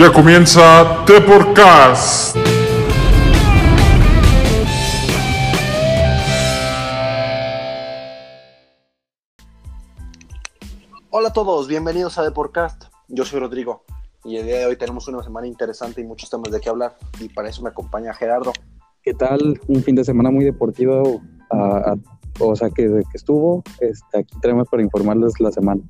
Ya comienza The Podcast. Hola a todos, bienvenidos a The Podcast. Yo soy Rodrigo y el día de hoy tenemos una semana interesante y muchos temas de qué hablar. Y para eso me acompaña Gerardo. ¿Qué tal? Un fin de semana muy deportivo, a- a- o sea, que, que estuvo. Este, aquí tenemos para informarles la semana.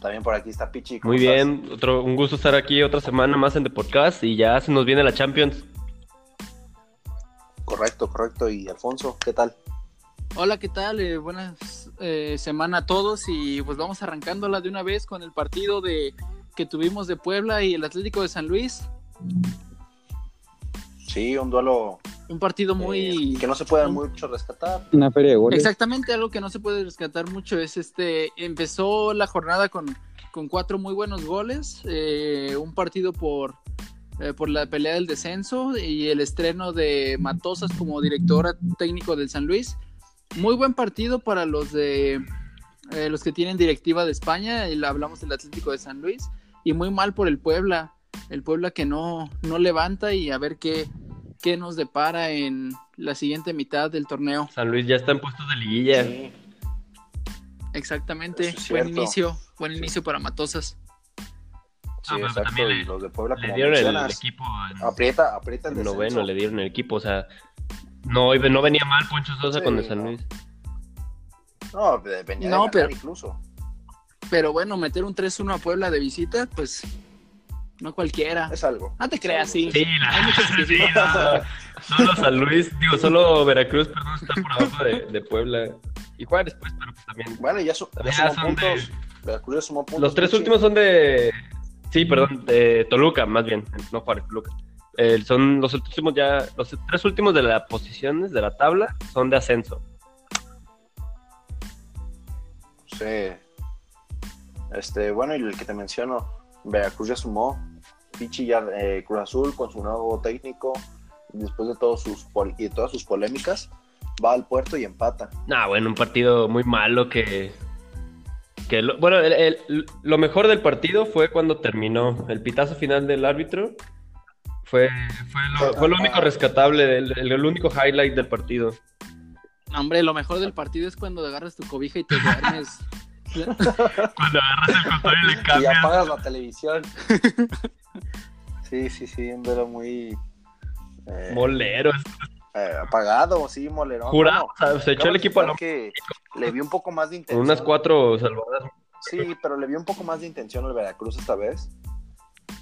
También por aquí está Pichi. ¿cómo Muy estás? bien, otro, un gusto estar aquí otra semana más en The Podcast y ya se nos viene la Champions. Correcto, correcto. Y Alfonso, ¿qué tal? Hola, ¿qué tal? Eh, buenas eh, semana a todos y pues vamos arrancándola de una vez con el partido de que tuvimos de Puebla y el Atlético de San Luis. Sí, un duelo Un partido muy... eh, que no se puede mucho rescatar. Una feria de goles. Exactamente, algo que no se puede rescatar mucho es este, empezó la jornada con, con cuatro muy buenos goles, eh, un partido por, eh, por la pelea del descenso y el estreno de Matosas como directora técnico del San Luis. Muy buen partido para los de eh, los que tienen directiva de España, y hablamos del Atlético de San Luis, y muy mal por el Puebla, el Puebla que no, no levanta y a ver qué, qué nos depara en la siguiente mitad del torneo. San Luis ya está en puestos de liguilla. Sí, Exactamente, es buen inicio, buen inicio para Matosas. sí, pero exacto. también le- los de Puebla, Le dieron el, equipo en, aprieta, aprieta el descenso. noveno, le dieron el equipo, o sea, no, no venía mal Poncho Sosa Sí, con el San no. Luis. No, venía No, de pero- incluso. Pero bueno, meter un 3-1 a Puebla de visita, pues no cualquiera. Es algo. No te creas, sí. Sí, la, sí. no, solo San Luis, digo, solo Veracruz, perdón, está por abajo de, de Puebla. Y Juárez, pues, pero pues también. Bueno, ya, su- ya Ya sumó son de- puntos. Veracruz ya sumó puntos. Los tres últimos son de. Sí, perdón, de Toluca, más bien, no Juárez, Toluca. Eh, son los últimos ya. Los tres últimos de las posiciones de la tabla son de ascenso. Sí. Este, bueno, y el que te menciono, Veracruz ya sumó. Pichi ya, eh, Cruz Azul con su nuevo técnico, después de todos sus pol- y de todas sus polémicas, va al puerto y empata. Nah, bueno, un partido muy malo que. que lo, bueno, el- el- lo mejor del partido fue cuando terminó. El pitazo final del árbitro fue, fue, lo, fue lo único rescatable, el, el único highlight del partido. No, hombre, lo mejor del partido es cuando agarras tu cobija y te duermes. Cuando agarras el control y le Y cambias. apagas la televisión. sí, sí, sí, un duelo muy eh, Molero. eh, apagado, sí, molerón. Jurado, Bueno, o sea, se echó el equipo a lo que le vi un poco más de intención. unas cuatro salvadas. Sí, pero le vi un poco más de intención al Veracruz esta vez.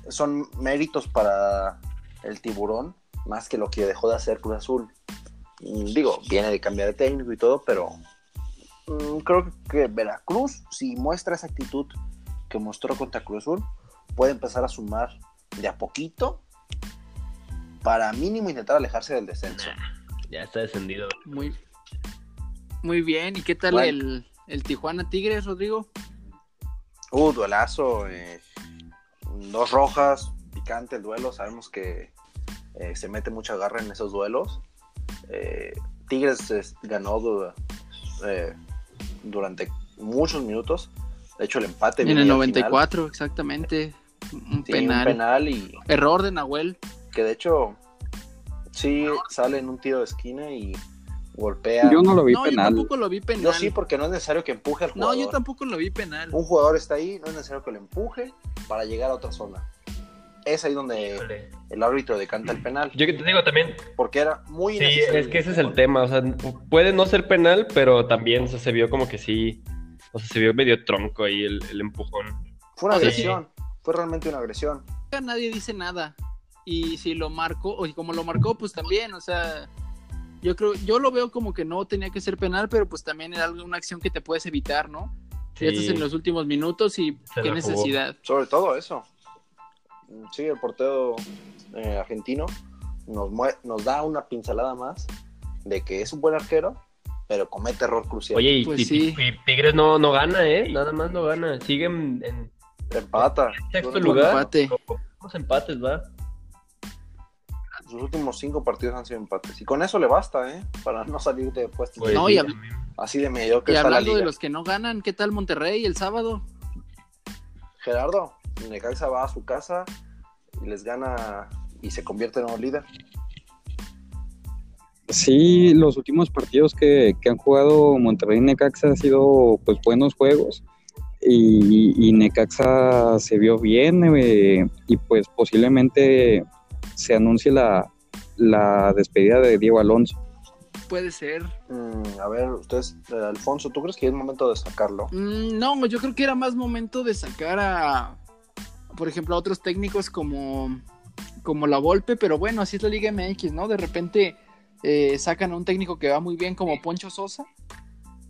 Son méritos para el tiburón, más que lo que dejó de hacer Cruz Azul. Mm, Digo, viene de cambiar de técnico y todo, pero creo que Veracruz, si muestra esa actitud que mostró contra Cruz Azul, puede empezar a sumar de a poquito para mínimo intentar alejarse del descenso. Ya está descendido. Muy, muy bien. ¿Y qué tal Bueno. el, el Tijuana Tigres, Rodrigo? Uh, duelazo. eh, dos rojas, picante el duelo. Sabemos que eh, se mete mucha garra en esos duelos. Eh, Tigres es- ganó eh, durante muchos minutos. De hecho, el empate En el ya al final. 94, exactamente. Un Sí, penal. un penal y Error de Nahuel. que de hecho sí sale en un tiro de esquina y golpea. Yo no lo vi No, yo penal. tampoco lo vi penal. Yo sí, porque no es necesario que empuje al No, jugador. yo tampoco lo vi penal. Un jugador está ahí, no es necesario que lo empuje para llegar a otra zona. Es ahí donde el árbitro decanta el penal. Yo que te digo también, Porque era muy sí, es que ese es el tema, o sea, puede no ser penal, pero también o sea, se vio como que sí, o sea, se vio medio tronco ahí el, el empujón. Fue una Sí. agresión. Fue realmente una agresión. nadie dice nada. Y si lo marcó, o y como lo marcó, pues también, o sea, yo creo, yo lo veo como que no tenía que ser penal, pero pues también era algo- una acción que te puedes evitar, ¿no? Ya estás Sí. en los últimos minutos y Se qué necesidad. Sobre todo eso. Sí, el portero eh, argentino nos, mue- nos da una pincelada más de que es un buen arquero, pero comete error crucial. Oye, y, Pues y- sí. y Tigres no, no gana, ¿eh? Nada más no gana. Siguen en Empata. sexto Sus- lugar. empate. Unos empates, va. Sus últimos cinco partidos han sido empates. Y con eso le basta, ¿eh? Para no salir de puestos. Pues, No, y. Así de medio que Y está la hablando liga. de los que no ganan, ¿qué tal Monterrey el sábado? Gerardo, Necaxa va a su casa y les gana y se convierte en un líder. Sí, los últimos partidos que, que han jugado Monterrey y Necaxa han sido pues buenos juegos y, y Necaxa se vio bien eh, y pues posiblemente se anuncie la, la despedida de Diego Alonso. Puede ser. Mm, a ver, ustedes, eh, Alfonso, ¿tú crees que es momento de sacarlo? Mm, no, yo creo que era más momento de sacar a, por ejemplo, a otros técnicos como, como la Volpe, pero bueno, así es la Liga MX, ¿no? De repente eh, sacan a un técnico que va muy bien como Poncho Sosa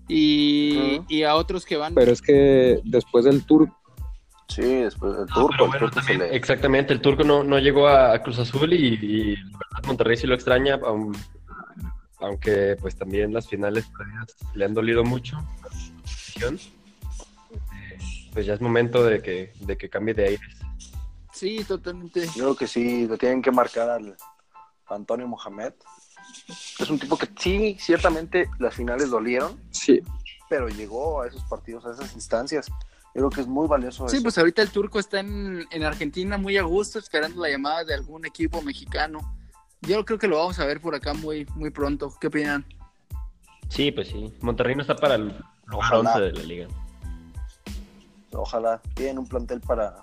y, y a otros que van... Pero es que después del tour, Sí, después el No, turco, el turco se le... Exactamente, el turco no, no llegó a, Cruz Azul y, y la verdad Monterrey sí lo extraña, aun- aunque pues también las finales previas le han dolido mucho. Pues ya es momento de que, de que cambie de aires. Sí, totalmente. Yo creo que sí, le tienen que marcar al Antonio Mohamed. Es un tipo que sí, ciertamente las finales dolieron, sí, pero llegó a esos partidos, a esas instancias. Yo creo que es muy valioso Sí, eso. pues ahorita el turco está en, en Argentina muy a gusto, esperando la llamada de algún equipo mexicano. Yo creo que lo vamos a ver por acá muy, muy pronto. ¿Qué opinan? Sí, pues sí. Monterrey no está para el lugar Ojalá. 11 de la liga. Ojalá tienen un plantel para,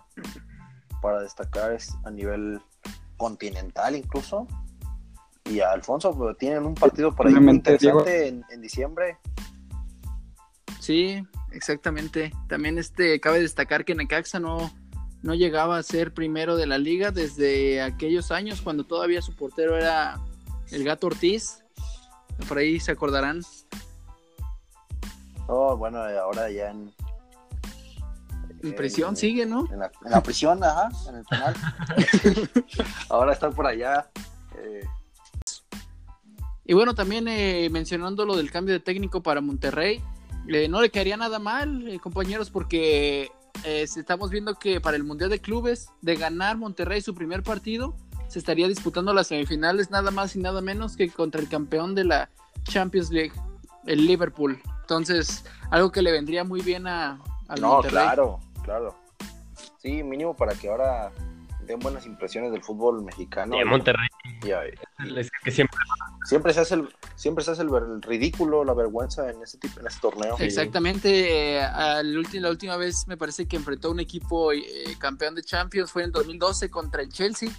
para destacar es- a nivel continental incluso. Y a Alfonso pues, tienen un partido por ahí muy Obviamente, interesante en, en diciembre. Sí, exactamente. También este cabe destacar que Necaxa no, no llegaba a ser primero de la liga desde aquellos años cuando todavía su portero era el Gato Ortiz. Por ahí se acordarán. Oh, bueno, ahora ya en, En prisión sigue, ¿no? En la, en la prisión, ajá, en el penal. ahora está por allá. eh, Y bueno, también eh, mencionando lo del cambio de técnico para Monterrey, eh, no le caería nada mal, eh, compañeros, porque eh, estamos viendo que para el Mundial de Clubes, de ganar Monterrey su primer partido, se estaría disputando las semifinales nada más y nada menos que contra el campeón de la Champions League, el Liverpool. Entonces, algo que le vendría muy bien a, al no, Monterrey. claro, claro. Sí, mínimo para que ahora den buenas impresiones del fútbol mexicano. Sí, Monterrey Y, es que siempre siempre se hace el, siempre se hace el, ver- el ridículo, la vergüenza en este tipo, en este torneo. Exactamente, eh, al ulti- la última vez me parece que enfrentó a un equipo eh, campeón de Champions fue en 2012 contra el Chelsea,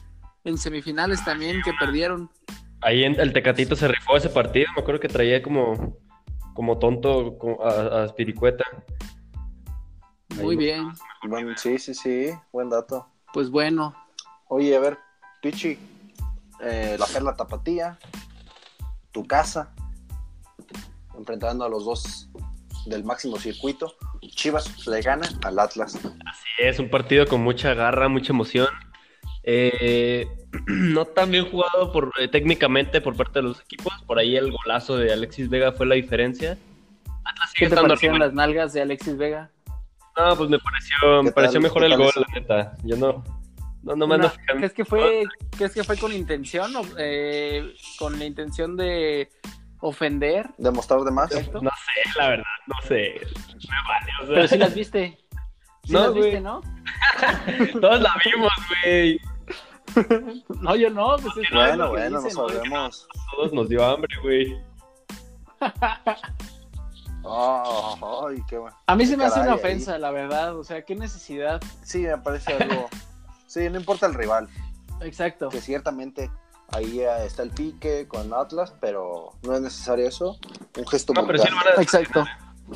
en semifinales también que perdieron. Ahí en el Tecatito se rifó ese partido. Me acuerdo que traía como, como tonto como a, a Spiricueta. Muy Ahí. bien, Bueno, sí, sí, sí, buen dato. pues bueno, Oye, a ver, Pichi, eh, la Perla Tapatía, tu casa, enfrentando a los dos del máximo circuito. Chivas le gana al Atlas. Sí, es un partido con mucha garra, mucha emoción. Eh, no tan bien jugado por, eh, técnicamente por parte de los equipos. Por ahí el golazo de Alexis Vega fue la diferencia. Atlas sigue ¿qué te estando parecieron arriba. las nalgas de Alexis Vega? No, pues me pareció, me ¿Qué pareció mejor ¿Qué el gol, eso? la neta. Yo no, no, no me fijando. ¿Crees que fue, crees que fue con intención o eh, con la intención de ofender? Demostrar de más. Correcto. No sé, la verdad, no sé. Me vale, o sea. Pero sí las viste. Sí No, las güey. viste, ¿no? Todos la vimos, güey. No, yo no, pues es Bueno, bueno, no dicen, ¿no? sabemos. Todos nos dio hambre, güey. Oh, ay, qué bueno. A mí se me hace una ahí. ofensa, la verdad. O sea, qué necesidad. Sí, me parece algo. Sí, no importa el rival, Exacto. que ciertamente ahí eh, está el pique con Atlas, pero no es necesario eso. Un gesto No, pero sí lo van a Exacto.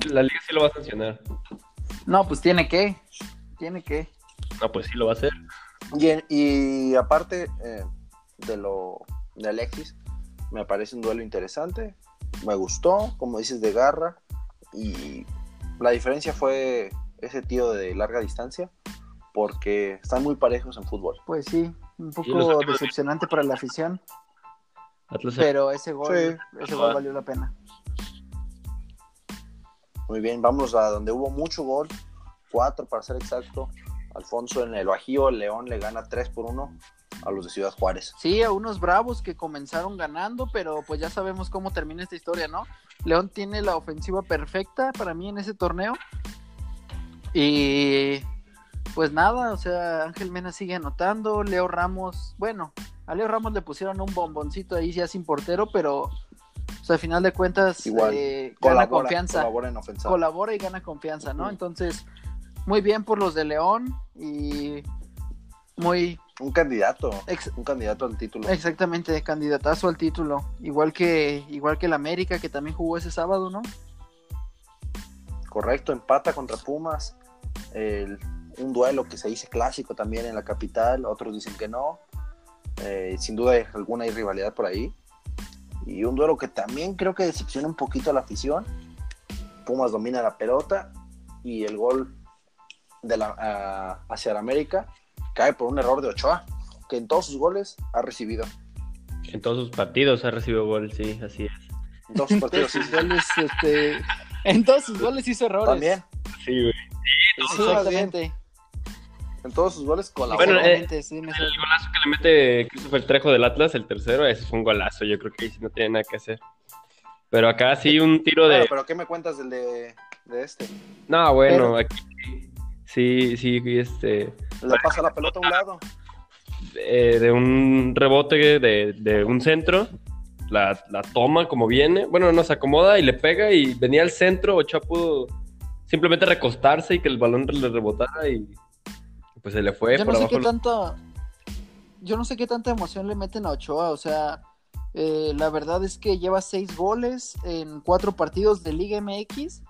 La liga sí lo va a sancionar. No, pues tiene que. Tiene que. No, pues sí lo va a hacer. Y, en- y aparte eh, de lo de Alexis, me parece un duelo interesante. Me gustó, como dices, de garra. Y la diferencia fue ese tío de larga distancia, porque están muy parejos en fútbol. Pues sí, un poco decepcionante para la afición, Atlas pero ese gol, Sí. ese gol valió la pena. Muy bien, vamos a donde hubo mucho gol, cuatro para ser exacto. Alfonso en el Bajío, León le gana 3 por 1 a los de Ciudad Juárez. Sí, a unos bravos que comenzaron ganando, pero pues ya sabemos cómo termina esta historia, ¿no? León tiene la ofensiva perfecta para mí en ese torneo. Y, pues nada, o sea, Ángel Mena sigue anotando, Leo Ramos, bueno, a Leo Ramos le pusieron un bomboncito ahí ya sin portero, pero o sea, al final de cuentas Igual, eh, gana confianza, colabora en ofensa. colabora y gana confianza, ¿no? Entonces, muy bien por los de León y muy Un candidato, ex- un candidato al título. exactamente candidatazo al título, igual que igual que el América que también jugó ese sábado, ¿no? Correcto, empata contra Pumas. El- un duelo que se dice clásico también en la capital, otros dicen que no. Eh, sin duda hay alguna hay rivalidad por ahí. Y un duelo que también creo que decepciona un poquito a la afición. Pumas domina la pelota y el gol de la, hacia el América cae por un error de Ochoa, que en todos sus goles ha recibido. En todos sus partidos ha recibido gol, sí, así es. En todos sus partidos, sí, sus goles, este, en todos sus goles hizo errores. también. Sí, güey. Sí, Exactamente. En todos sus goles colaboró. Bueno, eh, sí, El golazo que le mete Christopher Trejo del Atlas, el tercero, ese fue un golazo. Yo creo que ahí sí no tiene nada que hacer. Pero acá sí un tiro de. Bueno, pero ¿qué me cuentas del de, de este? No, bueno, Pero- aquí sí, sí, este. Le pasa la pelota a un lado. eh, de un rebote de, de un centro, la, la toma como viene, bueno, no se acomoda y le pega y venía al centro, Ochoa pudo simplemente recostarse y que el balón le rebotara y pues se le fue yo por no sé abajo. qué tanta yo no sé qué tanta emoción le meten a Ochoa, o sea, eh, la verdad es que lleva seis goles en cuatro partidos de Liga MX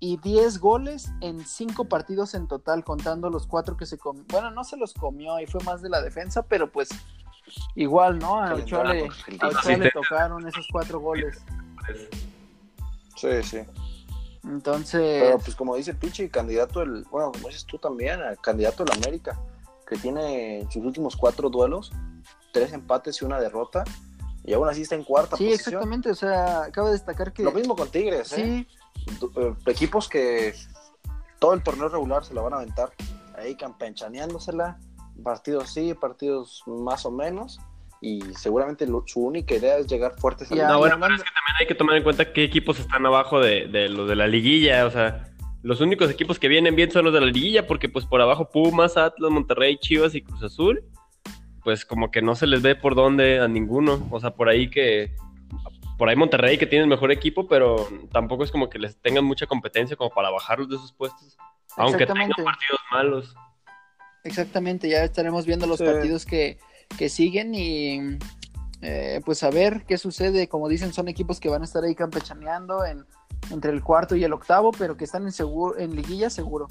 y 10 goles en cinco partidos en total, contando los cuatro que se comió. Bueno, no se los comió y fue más de la defensa, pero pues igual, ¿no? A Ochoa le, Sí, tocaron esos cuatro goles. Sí, sí. Entonces, Pero pues como dice Pichi, candidato el, bueno, como dices tú también, candidato del América, que tiene en sus últimos cuatro duelos, tres empates y una derrota, y aún así está en cuarta sí, posición. exactamente, o sea, acaba de destacar que... Lo mismo con Tigres, ¿eh? Sí, eh, Equipos que todo el torneo regular se la van a aventar, ahí campechaneándosela, partidos sí, partidos más o menos, y seguramente lo- su única idea es llegar fuertes al Ya, No, bueno, pero es que también hay que tomar en cuenta qué equipos están abajo de, de los de la liguilla, o sea, los únicos equipos que vienen bien son los de la liguilla, porque pues por abajo Pumas, Atlas, Monterrey, Chivas y Cruz Azul, pues como que no se les ve por dónde a ninguno, o sea, por ahí que, por ahí Monterrey que tiene el mejor equipo, pero tampoco es como que les tengan mucha competencia como para bajarlos de sus puestos, aunque tengan Exactamente. partidos malos. Exactamente, ya estaremos viendo los Sí. partidos que, que siguen y eh, pues a ver qué sucede. Como dicen, son equipos que van a estar ahí campechaneando en, entre el cuarto y el octavo, pero que están en, seguro, en liguilla seguro.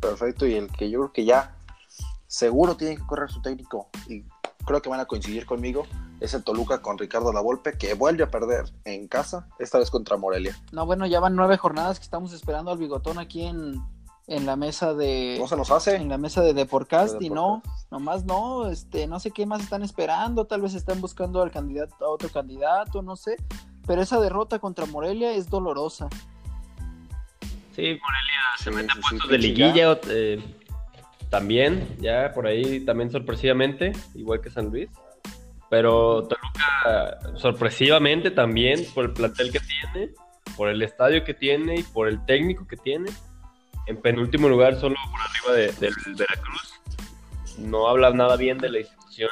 Perfecto, y el que yo creo que ya seguro tiene que correr su técnico, y creo que van a coincidir conmigo, es el Toluca con Ricardo Lavolpe, que vuelve a perder en casa, esta vez contra Morelia. No, bueno, ya van nueve jornadas que estamos esperando al bigotón aquí en, en la mesa de No se nos hace. en la mesa de Deporcast De y no, nomás no, este, no sé qué más están esperando, tal vez están buscando al candidato, a otro candidato, no sé, pero esa derrota contra Morelia es dolorosa. Sí, Morelia se Sí, mete a puestos de liguilla eh, también, ya por ahí también sorpresivamente, igual que San Luis. Pero Toluca sorpresivamente también por el plantel que tiene, por el estadio que tiene y por el técnico que tiene. En penúltimo lugar, solo por arriba de- del Veracruz. No habla nada bien de la institución.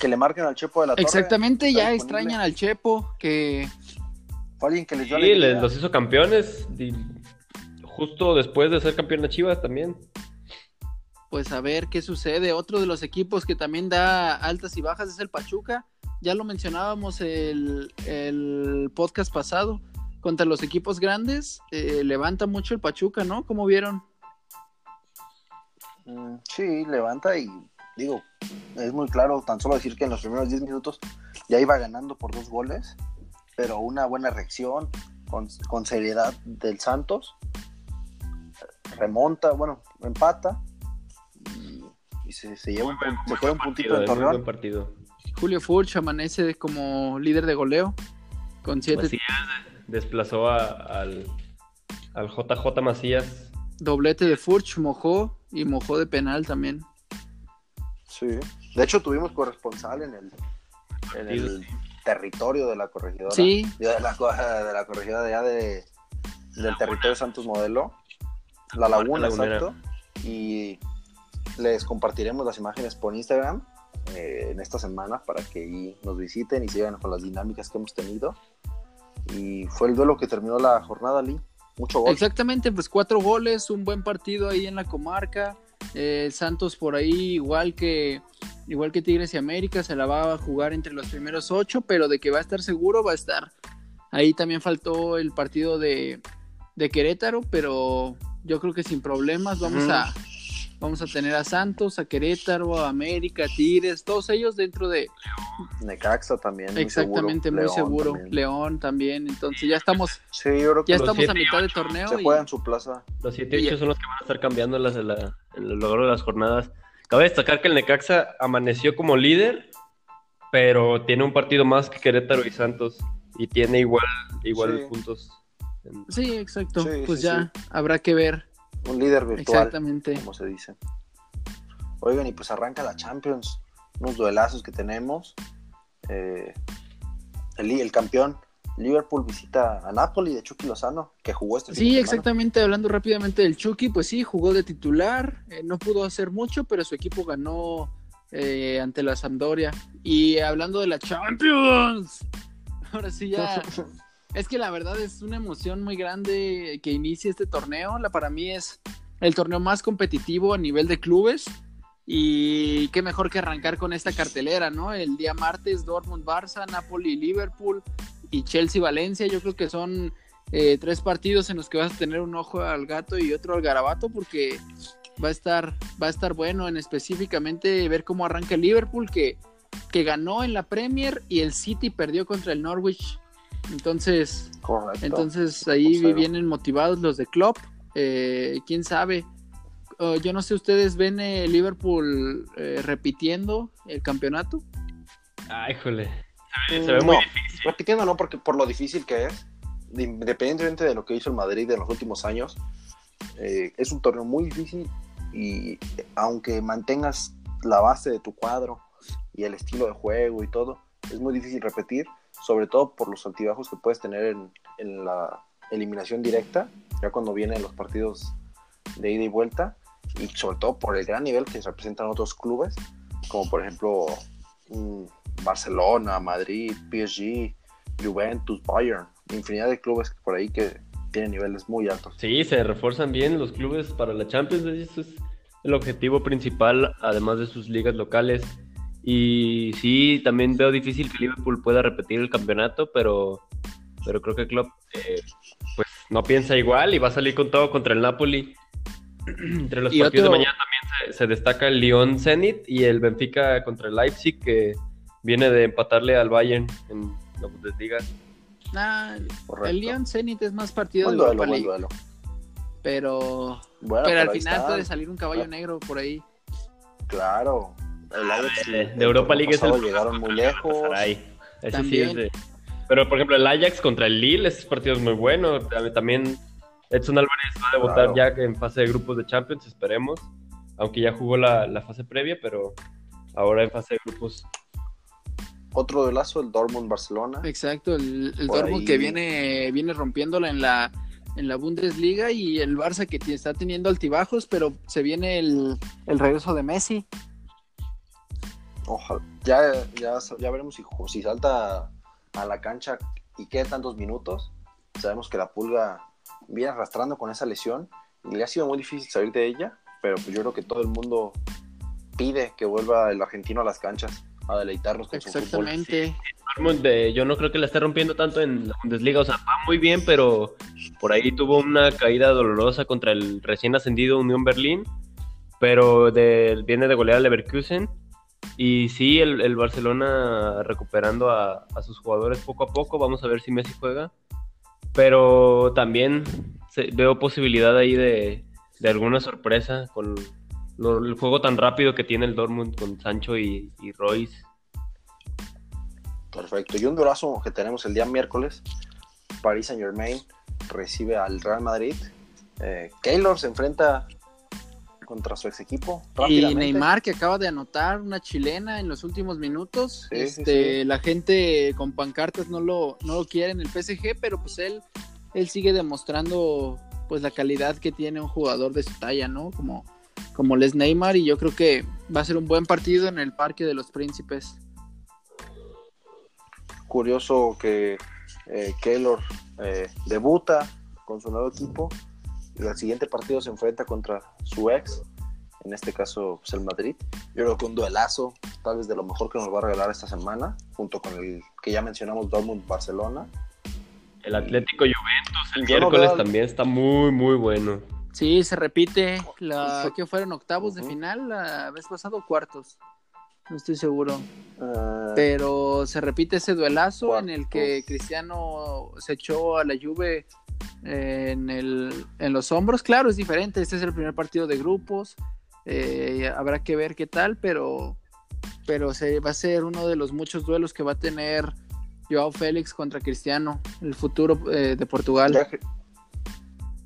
Que le marquen al Chepo de la Torre. Exactamente, ya disponible. extrañan al Chepo, que Fue alguien que les Sí, dio les, los hizo campeones y justo después de ser campeón de Chivas también. pues a ver qué sucede. Otro de los equipos que también da altas y bajas es el Pachuca. Ya lo mencionábamos el, el podcast pasado. Contra los equipos grandes, eh, levanta mucho el Pachuca, ¿no? ¿Cómo vieron? Mm, Sí, levanta y digo, es muy claro tan solo decir que en los primeros 10 minutos ya iba ganando por dos goles, pero una buena reacción con, con seriedad del Santos, remonta, bueno, empata y, y se, se lleva buen- se queda un puntito partido, en muy Torreón. buen partido. Julio Furch amanece como líder de goleo con siete Macías desplazó a- al, al JJ Macías. doblete de Furch, mojó y mojó de penal también. Sí. De hecho, tuvimos corresponsal en el, en el territorio de la corregidora. Sí, de la, de la corregidora de allá de, del territorio Santos Modelo. La Laguna, exacto. Y les compartiremos las imágenes por Instagram eh, en esta semana para que ahí nos visiten y sigan con las dinámicas que hemos tenido. Y fue el duelo que terminó la jornada, Lee. Mucho gol. Exactamente, pues cuatro goles, un buen partido ahí en la comarca. Eh, Santos por ahí, igual que igual que Tigres y América, se la va a jugar entre los primeros ocho, pero de que va a estar seguro, va a estar. Ahí también faltó el partido de, de Querétaro, pero yo creo que sin problemas vamos a vamos a tener a Santos, a Querétaro, a América, a Tigres, todos ellos dentro de Necaxa también. muy exactamente seguro. muy León seguro, también. León también, entonces ya estamos Sí, yo creo que ya estamos a siete mitad de torneo se y- juega en su plaza. Los 7 y Y- 8 son los que van a estar cambiando las, en, la- en el logro de las jornadas. Cabe destacar que el Necaxa amaneció como líder, pero tiene un partido más que Querétaro y Santos y tiene igual, igual Sí. puntos. Sí, exacto. Sí, pues sí, ya habrá que ver. Un líder virtual. Exactamente. como se dice. Oigan, y pues arranca la Champions, unos duelazos que tenemos. Eh, el, el campeón, Liverpool visita a Napoli de Chucky Lozano, que jugó este Sí, exactamente. Hablando rápidamente del Chucky, pues sí, jugó de titular. eh, no pudo hacer mucho, pero su equipo ganó eh, ante la Sampdoria. Y hablando de la Champions, ahora sí ya. es que la verdad es una emoción muy grande que inicie este torneo. La, para mí es el torneo más competitivo a nivel de clubes. Y qué mejor que arrancar con esta cartelera, ¿no? El día martes, Dortmund, Barça, Napoli, Liverpool y Chelsea, Valencia. Yo creo que son eh, tres partidos en los que vas a tener un ojo al gato y otro al garabato porque va a estar, va a estar bueno en específicamente ver cómo arranca el Liverpool que, que ganó en la Premier y el City perdió contra el Norwich. Entonces, Correcto. entonces ahí 2-0. vienen motivados los de Klopp. Eh, quién sabe. Uh, yo no sé, ¿ustedes ven eh, Liverpool eh, repitiendo el campeonato? Ay, híjole. Se ve, Mm, se ve muy difícil. Repitiendo, no, porque por lo difícil que es, de- independientemente de lo que hizo el Madrid en los últimos años, eh, es un torneo muy difícil y aunque mantengas la base de tu cuadro y el estilo de juego y todo, es muy difícil repetir, sobre todo por los altibajos que puedes tener en, la eliminación directa, ya cuando vienen los partidos de ida y vuelta, y sobre todo por el gran nivel que representan otros clubes, como por ejemplo mm, Barcelona, Madrid, PSG, Juventus, Bayern, infinidad de clubes por ahí que tienen niveles muy altos. Sí, se refuerzan bien los clubes para la Champions. Eso es el objetivo principal, además de sus ligas locales. Y sí, también veo difícil que Liverpool pueda repetir el campeonato, pero, pero creo que Klopp eh, pues no piensa igual y va a salir con todo contra el Napoli. Entre los Y partidos otro- de mañana también se, se destaca el Lyon Zenit y el Benfica contra el Leipzig, que viene de empatarle al Bayern en la Bundesliga. Nah, el Lyon Zenit es más partido de duelo, Europa buen League, duelo. pero, Bueno, pero al final está. puede salir un caballo Ah. negro por ahí. Claro. El Ajax, de, de Europa League es el llegaron muy lejos. Galatasaray. Ese sí También. es de- Pero, por ejemplo, el Ajax contra el Lille, ese partido es muy bueno. Tam- También Edson Álvarez va a debutar Claro. ya en fase de grupos de Champions, esperemos. Aunque ya jugó la, la fase previa, pero ahora en fase de grupos. Otro duelazo, el Dortmund-Barcelona. Exacto, el, el Dortmund ahí. que viene, viene rompiéndola en la, en la Bundesliga y el Barça que está teniendo altibajos, pero se viene el, el regreso de Messi. Ojalá. Ya, ya, ya veremos si, si salta a la cancha y queda tantos minutos. Sabemos que la pulga viene arrastrando con esa lesión y le ha sido muy difícil salir de ella, pero pues yo creo que todo el mundo pide que vuelva el argentino a las canchas a deleitarnos con su fútbol. Exactamente. Dortmund, eh, yo no creo que la esté rompiendo tanto en la Bundesliga. O sea, va muy bien, pero por ahí tuvo una caída dolorosa contra el recién ascendido Unión Berlín. Pero de- viene de golear al Leverkusen. Y sí, el, el Barcelona recuperando a, a sus jugadores poco a poco. Vamos a ver si Messi juega. Pero también veo posibilidad ahí de, de alguna sorpresa con el juego tan rápido que tiene el Dortmund con Sancho y, y Royce. Perfecto. Y un duelazo que tenemos el día miércoles. Paris Saint Germain recibe al Real Madrid. Eh, Keylor se enfrenta contra su ex equipo. Y Neymar que acaba de anotar una chilena en los últimos minutos. Sí, sí, este, sí. La gente con pancartas no lo, no lo quiere en el PSG, pero pues él, él sigue demostrando pues la calidad que tiene un jugador de su talla, ¿no? Como, como Les Neymar y yo creo que va a ser un buen partido en el Parque de los Príncipes. Curioso que eh, Keylor eh, debuta con su nuevo equipo al siguiente partido se enfrenta contra su ex, en este caso pues, el Madrid. Yo creo que un duelazo, tal vez de lo mejor que nos va a regalar esta semana, junto con el que ya mencionamos Dortmund-Barcelona. El Atlético Juventus el no miércoles también está muy, muy bueno. Sí, se repite la que fueron octavos de final la vez pasada o cuartos. No estoy seguro. Eh, Pero se repite ese duelazo en el que. Cristiano se echó a la Juve en, el, en los hombros. Claro, es diferente. Este es el primer partido de grupos. eh, habrá que ver qué tal, pero, pero se, va a ser uno de los muchos duelos que va a tener Joao Félix contra Cristiano, el futuro eh, de Portugal. ¿ya, cre-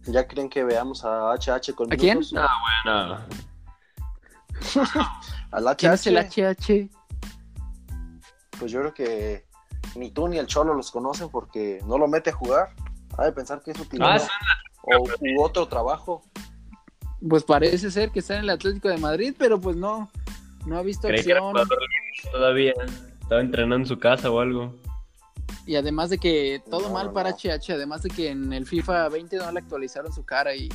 ya creen que veamos a HH con ¿A quién? minutos? No, Al HH. ¿Quién es el HH? Pues yo creo que ni tú ni el Cholo los conocen porque no lo mete a jugar. Ha de pensar que es utilidad. Ah, o u otro trabajo. Pues parece ser que está en el Atlético de Madrid, pero pues no, no ha visto creí que era acción. todavía. Estaba entrenando en su casa o algo. Y además de que todo No, mal no, para. HH, además de que en el FIFA 20 no le actualizaron su cara y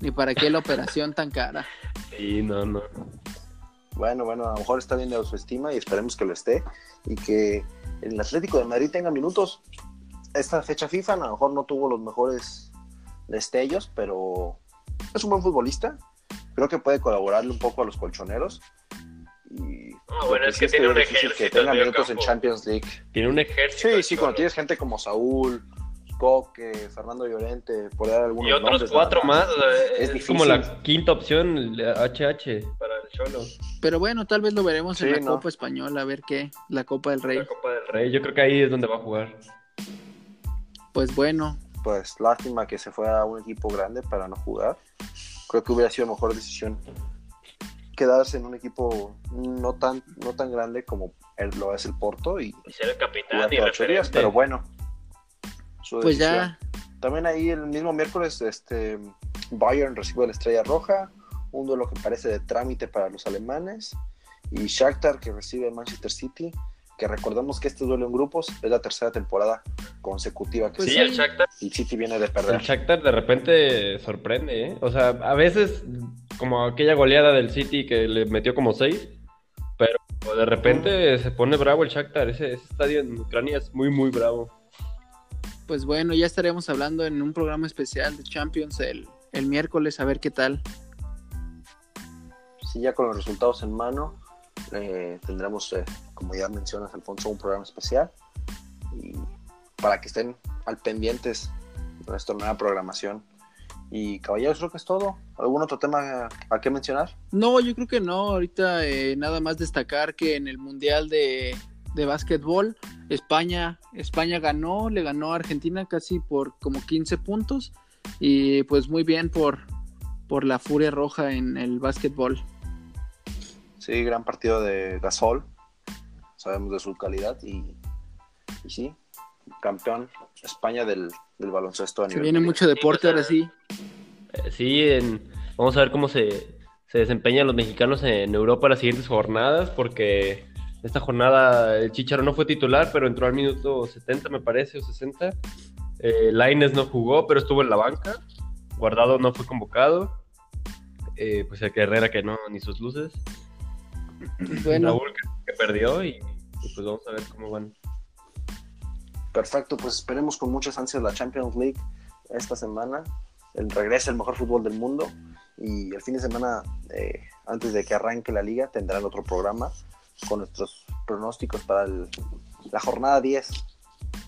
ni para qué la operación tan cara. Sí, no, no. Bueno, bueno, a lo mejor está bien de autoestima y esperemos que lo esté. Y que el Atlético de Madrid tenga minutos. Esta fecha FIFA a lo mejor no tuvo los mejores destellos, pero es un buen futbolista. Creo que puede colaborarle un poco a los colchoneros. Y Ah, bueno, es que tiene un difícil ejército que tenga en minutos en. Champions League. Tiene un ejército. Sí, sí, cuando tienes gente como Saúl, Coque, Fernando Llorente, por dar algunos Y otros nombres, cuatro más. Es Es, como la quinta opción, el HH, para el Cholo. Pero bueno, tal vez lo veremos en Sí, la no. Copa Española, a ver qué, la Copa del Rey. La Copa del Rey. Yo creo que ahí es donde va a jugar. Pues bueno, pues lástima que se fue a un equipo grande para no jugar. Creo que hubiera sido mejor decisión quedarse en un equipo no tan no tan grande como el- lo es el Porto y Y ser el capitán y días, referente. pero bueno. su pues decisión. ya, También ahí el mismo miércoles este Bayern recibe la Estrella Roja, un duelo que parece de trámite para los alemanes y Shakhtar que recibe Manchester City, que recordemos que este duelo en grupos es la tercera temporada consecutiva que Pues se sí, sí. el Shakhtar, y City viene de el perder. Shakhtar de repente sorprende, ¿eh? O sea, a veces, como aquella goleada del City que le metió como seis, pero de repente se pone bravo el Shakhtar. Ese, ese estadio en Ucrania es muy, muy bravo. pues bueno, ya estaremos hablando en un programa especial de Champions el, el miércoles, a ver qué tal. Sí, ya con los resultados en mano, eh, tendremos, eh, como ya mencionas, Alfonso, un programa especial. Y para que estén al pendientes de nuestra nueva programación. Y caballeros, creo que es todo. ¿Algún otro tema a qué mencionar? No, yo creo que no. Ahorita eh, nada más destacar que en el Mundial de, de Básquetbol, España, España ganó, le ganó a Argentina casi por como 15 puntos. Y pues muy bien por, por la Furia Roja en el básquetbol. Sí, gran partido de Gasol. Sabemos de su calidad y, y sí, campeón España del, del baloncesto a Se nivel. viene mundial. mucho deporte ahora sí. Eh, Sí, en- vamos a ver cómo se, se desempeñan los mexicanos en Europa las siguientes jornadas, porque esta jornada el Chicharo no fue titular, pero entró al minuto 70, me parece, o 60. Eh, Laines no jugó, pero estuvo en la banca. Guardado no fue convocado. Eh, pues el Herrera que no, ni sus luces. Bueno, Raúl que, que perdió y, y pues vamos a ver cómo van. Perfecto, pues esperemos con muchas ansias la Champions League esta semana. El regresa el mejor fútbol del mundo. Y el fin de semana, eh, antes de que arranque la liga, tendrán otro programa con nuestros pronósticos para el- la jornada 10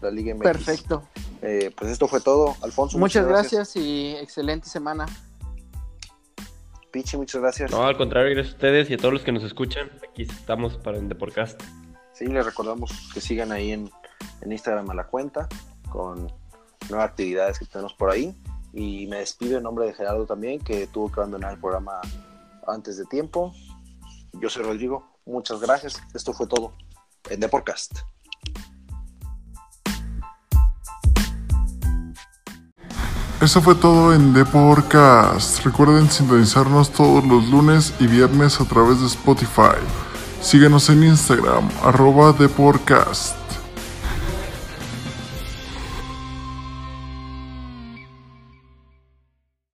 de la Liga MX. perfecto. Eh, pues esto fue todo. Alfonso, Muchas gracias y excelente semana. Pichi, muchas gracias. No, al contrario, gracias a ustedes y a todos los que nos escuchan. Aquí estamos para el Deporcast. Sí, les recordamos que sigan ahí en, en Instagram a la cuenta con nuevas actividades que tenemos por ahí. Y me despido en nombre de Gerardo también, que tuvo que abandonar el programa antes de tiempo. Yo soy Rodrigo, muchas gracias. Esto fue todo en The Podcast. Eso fue todo en The Podcast. Recuerden sintonizarnos todos los lunes y viernes a través de Spotify. Síguenos en Instagram, arroba The Podcast.